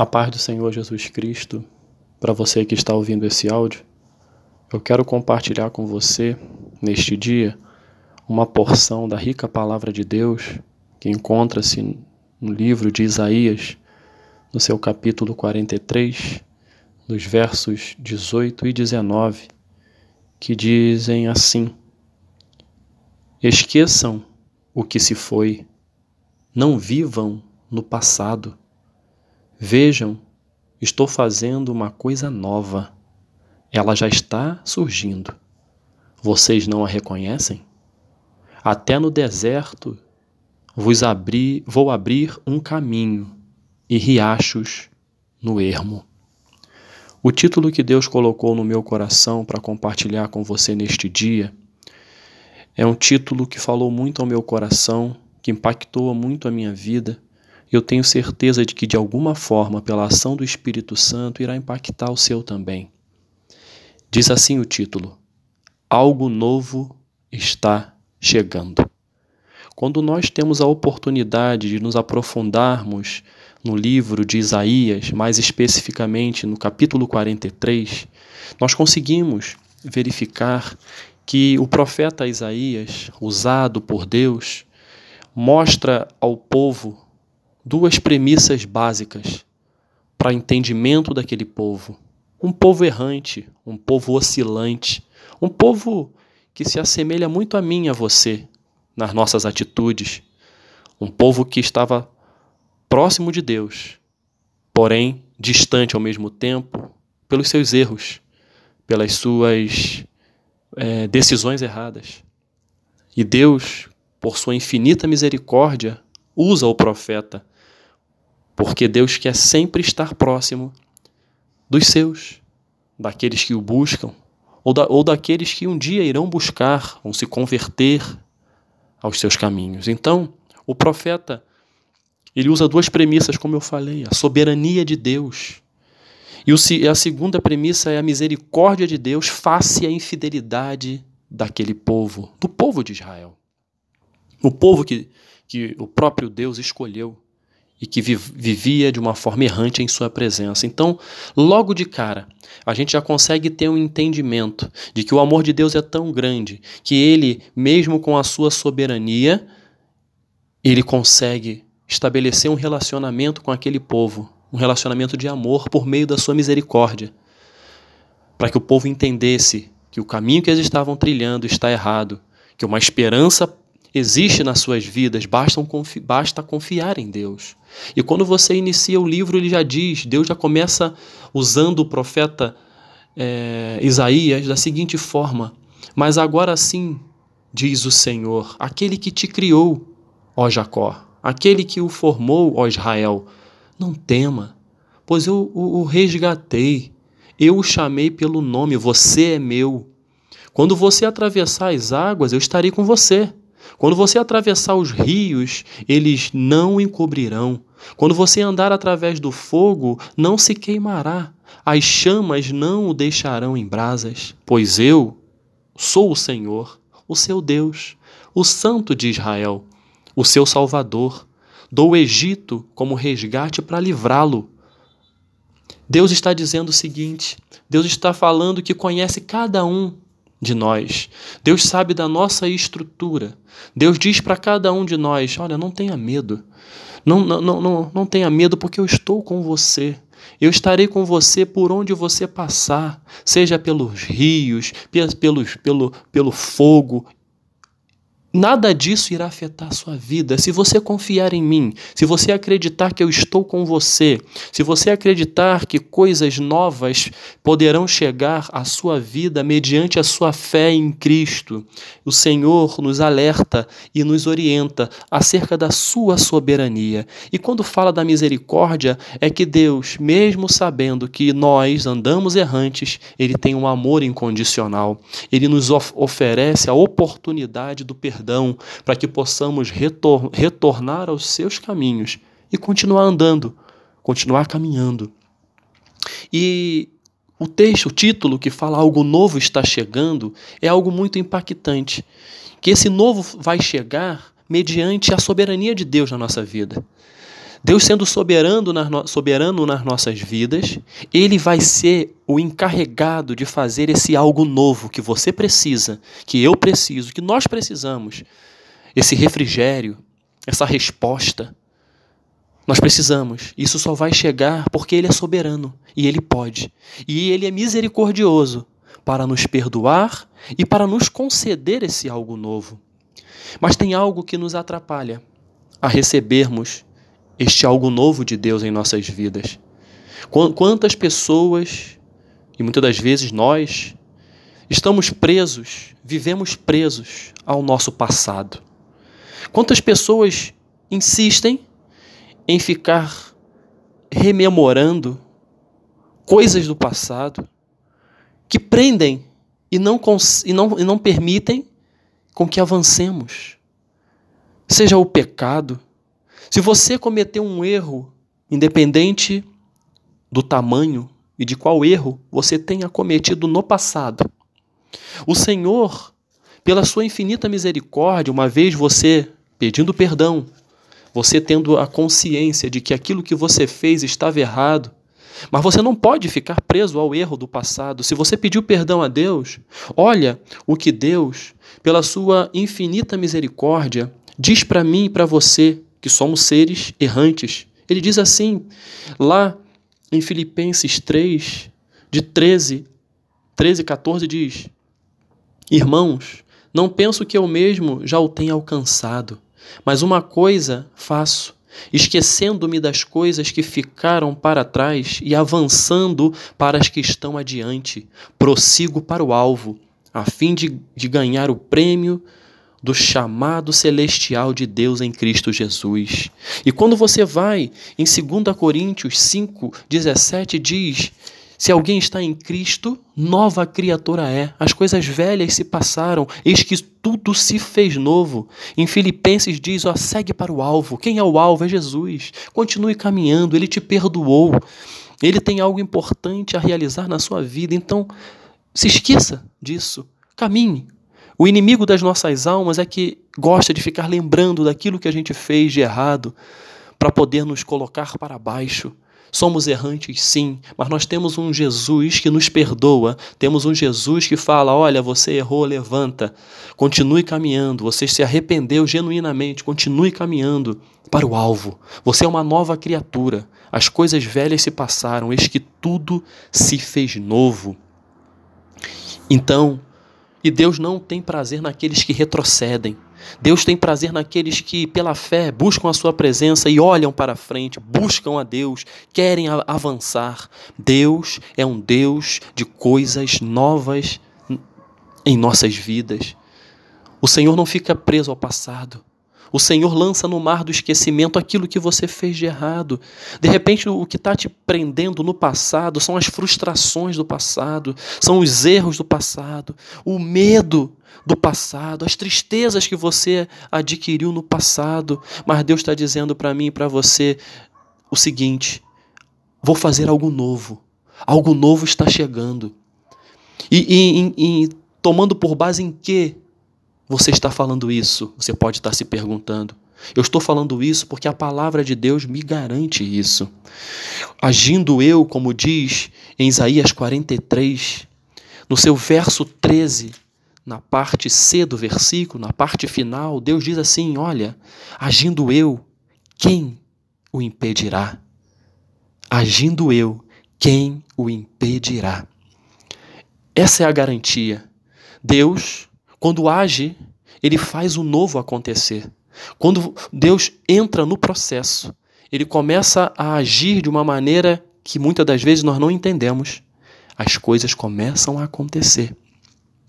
A paz do Senhor Jesus Cristo, para você que está ouvindo esse áudio, eu quero compartilhar com você, neste dia, uma porção da rica palavra de Deus que encontra-se no livro de Isaías, no seu capítulo 43, nos versos 18 e 19, que dizem assim: Esqueçam o que se foi, não vivam no passado Vejam, estou fazendo uma coisa nova. Ela já está surgindo. Vocês não a reconhecem? Até no deserto vos abri, vou abrir um caminho e riachos no ermo. O título que Deus colocou no meu coração para compartilhar com você neste dia é um título que falou muito ao meu coração, que impactou muito a minha vida eu tenho certeza de que, de alguma forma, pela ação do Espírito Santo, irá impactar o seu também. Diz assim o título: Algo novo está chegando. Quando nós temos a oportunidade de nos aprofundarmos no livro de Isaías, mais especificamente no capítulo 43, nós conseguimos verificar que o profeta Isaías, usado por Deus, mostra ao povo duas premissas básicas para entendimento daquele povo. Um povo errante, um povo oscilante, um povo que se assemelha muito a mim e a você nas nossas atitudes. Um povo que estava próximo de Deus, porém distante ao mesmo tempo pelos seus erros, pelas suas é, decisões erradas. E Deus, por sua infinita misericórdia, usa o profeta porque Deus quer sempre estar próximo dos seus, daqueles que o buscam, ou, da, ou daqueles que um dia irão buscar, vão se converter aos seus caminhos. Então, o profeta, ele usa duas premissas, como eu falei: a soberania de Deus. E, a segunda premissa é a misericórdia de Deus face à infidelidade daquele povo, do povo de Israel. O povo que, que o próprio Deus escolheu e que vivia de uma forma errante em sua presença. Então, logo de cara, a gente já consegue ter um entendimento de que o amor de Deus é tão grande que ele, mesmo com a sua soberania, ele consegue estabelecer um relacionamento com aquele povo, um relacionamento de amor por meio da sua misericórdia, para que o povo entendesse que o caminho que eles estavam trilhando está errado, que uma esperança existe nas suas vidas, basta, confi basta confiar em Deus. E quando você inicia o livro, ele já diz, Deus já começa usando o profeta é, Isaías da seguinte forma: Mas agora sim, diz o Senhor, aquele que te criou, ó Jacó, aquele que o formou, ó Israel, não tema, pois eu o, o resgatei, eu o chamei pelo nome, você é meu. Quando você atravessar as águas, eu estarei com você. Quando você atravessar os rios, eles não encobrirão. Quando você andar através do fogo, não se queimará. As chamas não o deixarão em brasas, pois eu sou o Senhor, o seu Deus, o Santo de Israel, o seu Salvador. Dou o Egito como resgate para livrá-lo. Deus está dizendo o seguinte: Deus está falando que conhece cada um de nós. Deus sabe da nossa estrutura. Deus diz para cada um de nós: olha, não tenha medo. Não, não, não, não, não tenha medo, porque eu estou com você. Eu estarei com você por onde você passar, seja pelos rios, pelos, pelo, pelo fogo, Nada disso irá afetar a sua vida se você confiar em mim, se você acreditar que eu estou com você, se você acreditar que coisas novas poderão chegar à sua vida mediante a sua fé em Cristo. O Senhor nos alerta e nos orienta acerca da sua soberania. E quando fala da misericórdia, é que Deus, mesmo sabendo que nós andamos errantes, ele tem um amor incondicional. Ele nos of oferece a oportunidade do perdão perdão, para que possamos retor retornar aos seus caminhos e continuar andando, continuar caminhando. E o texto, o título que fala algo novo está chegando, é algo muito impactante. Que esse novo vai chegar mediante a soberania de Deus na nossa vida. Deus sendo soberano nas, soberano nas nossas vidas, Ele vai ser o encarregado de fazer esse algo novo que você precisa, que eu preciso, que nós precisamos. Esse refrigério, essa resposta. Nós precisamos. Isso só vai chegar porque Ele é soberano e Ele pode. E Ele é misericordioso para nos perdoar e para nos conceder esse algo novo. Mas tem algo que nos atrapalha a recebermos este algo novo de Deus em nossas vidas. Quantas pessoas, e muitas das vezes nós, estamos presos, vivemos presos ao nosso passado. Quantas pessoas insistem em ficar rememorando coisas do passado que prendem e não, e não, e não permitem com que avancemos. Seja o pecado, se você cometeu um erro, independente do tamanho e de qual erro você tenha cometido no passado, o Senhor, pela sua infinita misericórdia, uma vez você pedindo perdão, você tendo a consciência de que aquilo que você fez estava errado, mas você não pode ficar preso ao erro do passado. Se você pediu perdão a Deus, olha o que Deus, pela sua infinita misericórdia, diz para mim e para você que somos seres errantes. Ele diz assim, lá em Filipenses 3, de 13, 13 14, diz: Irmãos, não penso que eu mesmo já o tenha alcançado, mas uma coisa faço, esquecendo-me das coisas que ficaram para trás e avançando para as que estão adiante, prossigo para o alvo, a fim de, de ganhar o prêmio do chamado celestial de Deus em Cristo Jesus. E quando você vai em 2 Coríntios 5, 17, diz: Se alguém está em Cristo, nova criatura é. As coisas velhas se passaram, eis que tudo se fez novo. Em Filipenses diz: ó, segue para o alvo. Quem é o alvo? É Jesus. Continue caminhando, ele te perdoou. Ele tem algo importante a realizar na sua vida. Então, se esqueça disso. Caminhe, o inimigo das nossas almas é que gosta de ficar lembrando daquilo que a gente fez de errado para poder nos colocar para baixo. Somos errantes, sim, mas nós temos um Jesus que nos perdoa, temos um Jesus que fala: olha, você errou, levanta, continue caminhando, você se arrependeu genuinamente, continue caminhando para o alvo. Você é uma nova criatura, as coisas velhas se passaram, eis que tudo se fez novo. Então, e Deus não tem prazer naqueles que retrocedem. Deus tem prazer naqueles que, pela fé, buscam a sua presença e olham para frente, buscam a Deus, querem avançar. Deus é um Deus de coisas novas em nossas vidas. O Senhor não fica preso ao passado. O Senhor lança no mar do esquecimento aquilo que você fez de errado. De repente, o que está te prendendo no passado são as frustrações do passado, são os erros do passado, o medo do passado, as tristezas que você adquiriu no passado. Mas Deus está dizendo para mim e para você o seguinte: vou fazer algo novo. Algo novo está chegando. E, e, e tomando por base em quê? Você está falando isso? Você pode estar se perguntando. Eu estou falando isso porque a palavra de Deus me garante isso. Agindo eu, como diz em Isaías 43, no seu verso 13, na parte C do versículo, na parte final, Deus diz assim: Olha, agindo eu, quem o impedirá? Agindo eu, quem o impedirá? Essa é a garantia. Deus quando age, ele faz o novo acontecer. Quando Deus entra no processo, ele começa a agir de uma maneira que muitas das vezes nós não entendemos. As coisas começam a acontecer.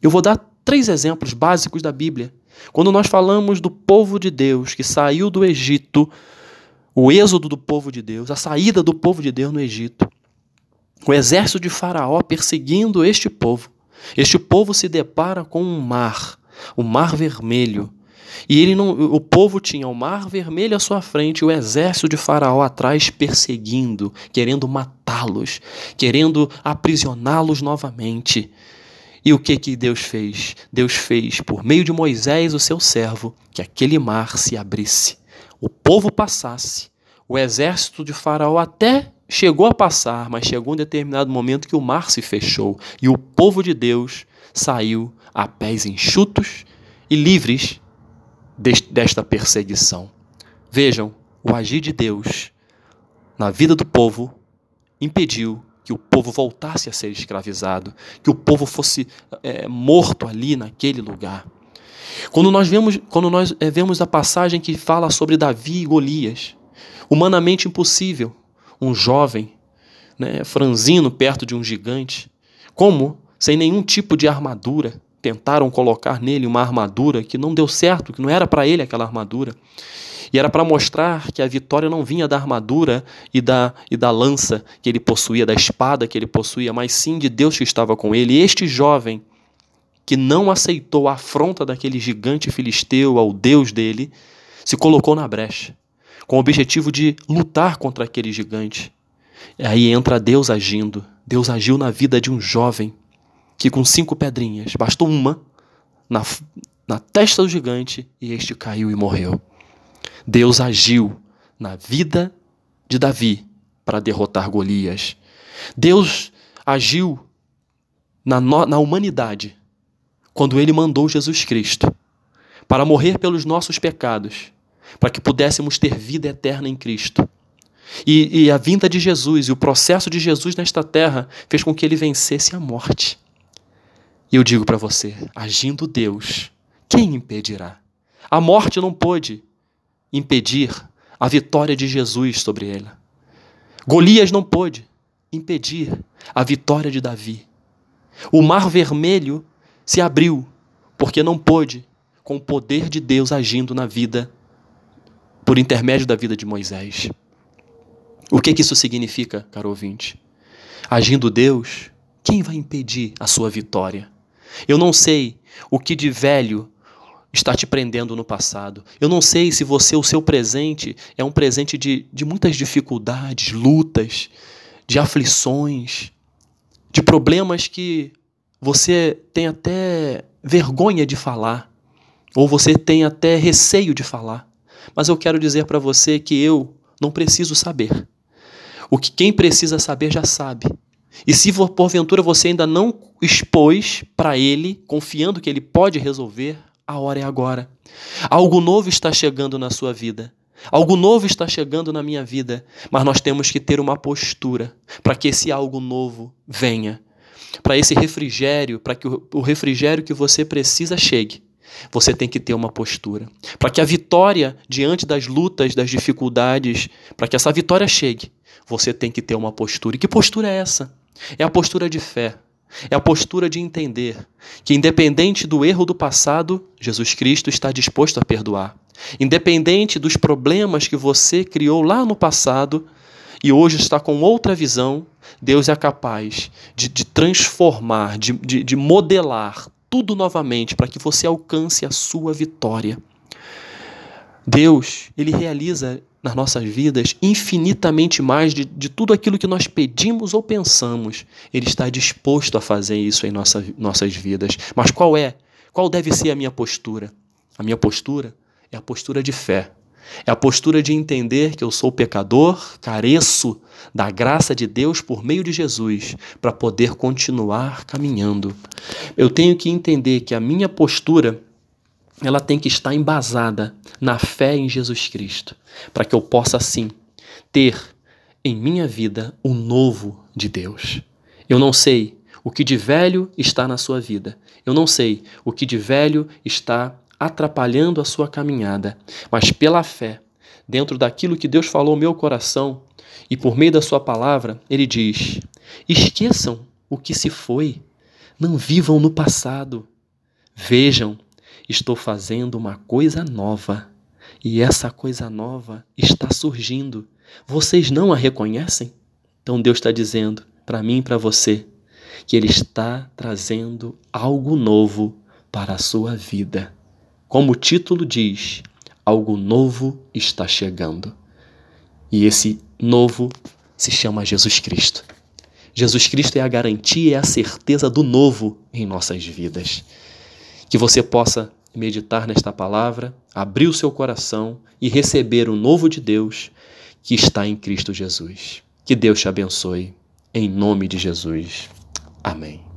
Eu vou dar três exemplos básicos da Bíblia. Quando nós falamos do povo de Deus que saiu do Egito, o êxodo do povo de Deus, a saída do povo de Deus no Egito, o exército de Faraó perseguindo este povo. Este povo se depara com um mar, o mar vermelho. E ele não, o povo tinha o mar vermelho à sua frente, o exército de Faraó atrás perseguindo, querendo matá-los, querendo aprisioná-los novamente. E o que que Deus fez? Deus fez por meio de Moisés, o seu servo, que aquele mar se abrisse, o povo passasse, o exército de Faraó até chegou a passar, mas chegou um determinado momento que o mar se fechou e o povo de Deus saiu a pés enxutos e livres desta perseguição. Vejam, o agir de Deus na vida do povo impediu que o povo voltasse a ser escravizado, que o povo fosse é, morto ali naquele lugar. Quando nós vemos, quando nós é, vemos a passagem que fala sobre Davi e Golias, humanamente impossível, um jovem, né, franzino perto de um gigante, como, sem nenhum tipo de armadura, tentaram colocar nele uma armadura que não deu certo, que não era para ele aquela armadura. E era para mostrar que a vitória não vinha da armadura e da, e da lança que ele possuía, da espada que ele possuía, mas sim de Deus que estava com ele. E este jovem, que não aceitou a afronta daquele gigante filisteu ao Deus dele, se colocou na brecha, com o objetivo de lutar contra aquele gigante. E aí entra Deus agindo. Deus agiu na vida de um jovem que, com cinco pedrinhas, bastou uma na, na testa do gigante e este caiu e morreu. Deus agiu na vida de Davi para derrotar Golias. Deus agiu na, na humanidade quando ele mandou Jesus Cristo para morrer pelos nossos pecados, para que pudéssemos ter vida eterna em Cristo. E, e, a vinda de Jesus e o processo de Jesus nesta terra fez com que ele vencesse a morte. E eu digo para você: agindo Deus, quem impedirá? A morte não pôde impedir a vitória de Jesus sobre ela. Golias não pôde impedir a vitória de Davi. O mar vermelho se abriu porque não pôde com o poder de Deus agindo na vida por intermédio da vida de Moisés. O que, que isso significa, caro ouvinte? Agindo Deus, quem vai impedir a sua vitória? Eu não sei o que de velho está te prendendo no passado. Eu não sei se você, o seu presente, é um presente de, de muitas dificuldades, lutas, de aflições, de problemas que você tem até vergonha de falar, ou você tem até receio de falar. Mas eu quero dizer para você que eu não preciso saber. O que quem precisa saber já sabe. E se porventura você ainda não expôs para ele, confiando que ele pode resolver, a hora é agora. Algo novo está chegando na sua vida. Algo novo está chegando na minha vida, mas nós temos que ter uma postura para que esse algo novo venha. Para esse refrigério, para que o refrigério que você precisa chegue, você tem que ter uma postura. Para que a vitória diante das lutas, das dificuldades, para que essa vitória chegue, você tem que ter uma postura. E que postura é essa? É a postura de fé. É a postura de entender que, independente do erro do passado, Jesus Cristo está disposto a perdoar. Independente dos problemas que você criou lá no passado e hoje está com outra visão, Deus é capaz de, de transformar, de, de, de modelar tudo novamente para que você alcance a sua vitória. Deus, ele realiza nas nossas vidas infinitamente mais de, de tudo aquilo que nós pedimos ou pensamos. Ele está disposto a fazer isso em nossa, nossas vidas. Mas qual é? Qual deve ser a minha postura? A minha postura é a postura de fé. É a postura de entender que eu sou pecador, careço da graça de Deus por meio de Jesus para poder continuar caminhando. Eu tenho que entender que a minha postura ela tem que estar embasada na fé em Jesus Cristo, para que eu possa assim ter em minha vida o novo de Deus. Eu não sei o que de velho está na sua vida. Eu não sei o que de velho está atrapalhando a sua caminhada, mas pela fé, dentro daquilo que Deus falou no meu coração e por meio da sua palavra, ele diz: Esqueçam o que se foi, não vivam no passado. Vejam estou fazendo uma coisa nova. E essa coisa nova está surgindo. Vocês não a reconhecem? Então Deus está dizendo para mim e para você que Ele está trazendo algo novo para a sua vida. Como o título diz, algo novo está chegando. E esse novo se chama Jesus Cristo. Jesus Cristo é a garantia e a certeza do novo em nossas vidas. Que você possa meditar nesta palavra, abrir o seu coração e receber o novo de Deus, que está em Cristo Jesus. Que Deus te abençoe. Em nome de Jesus. Amém.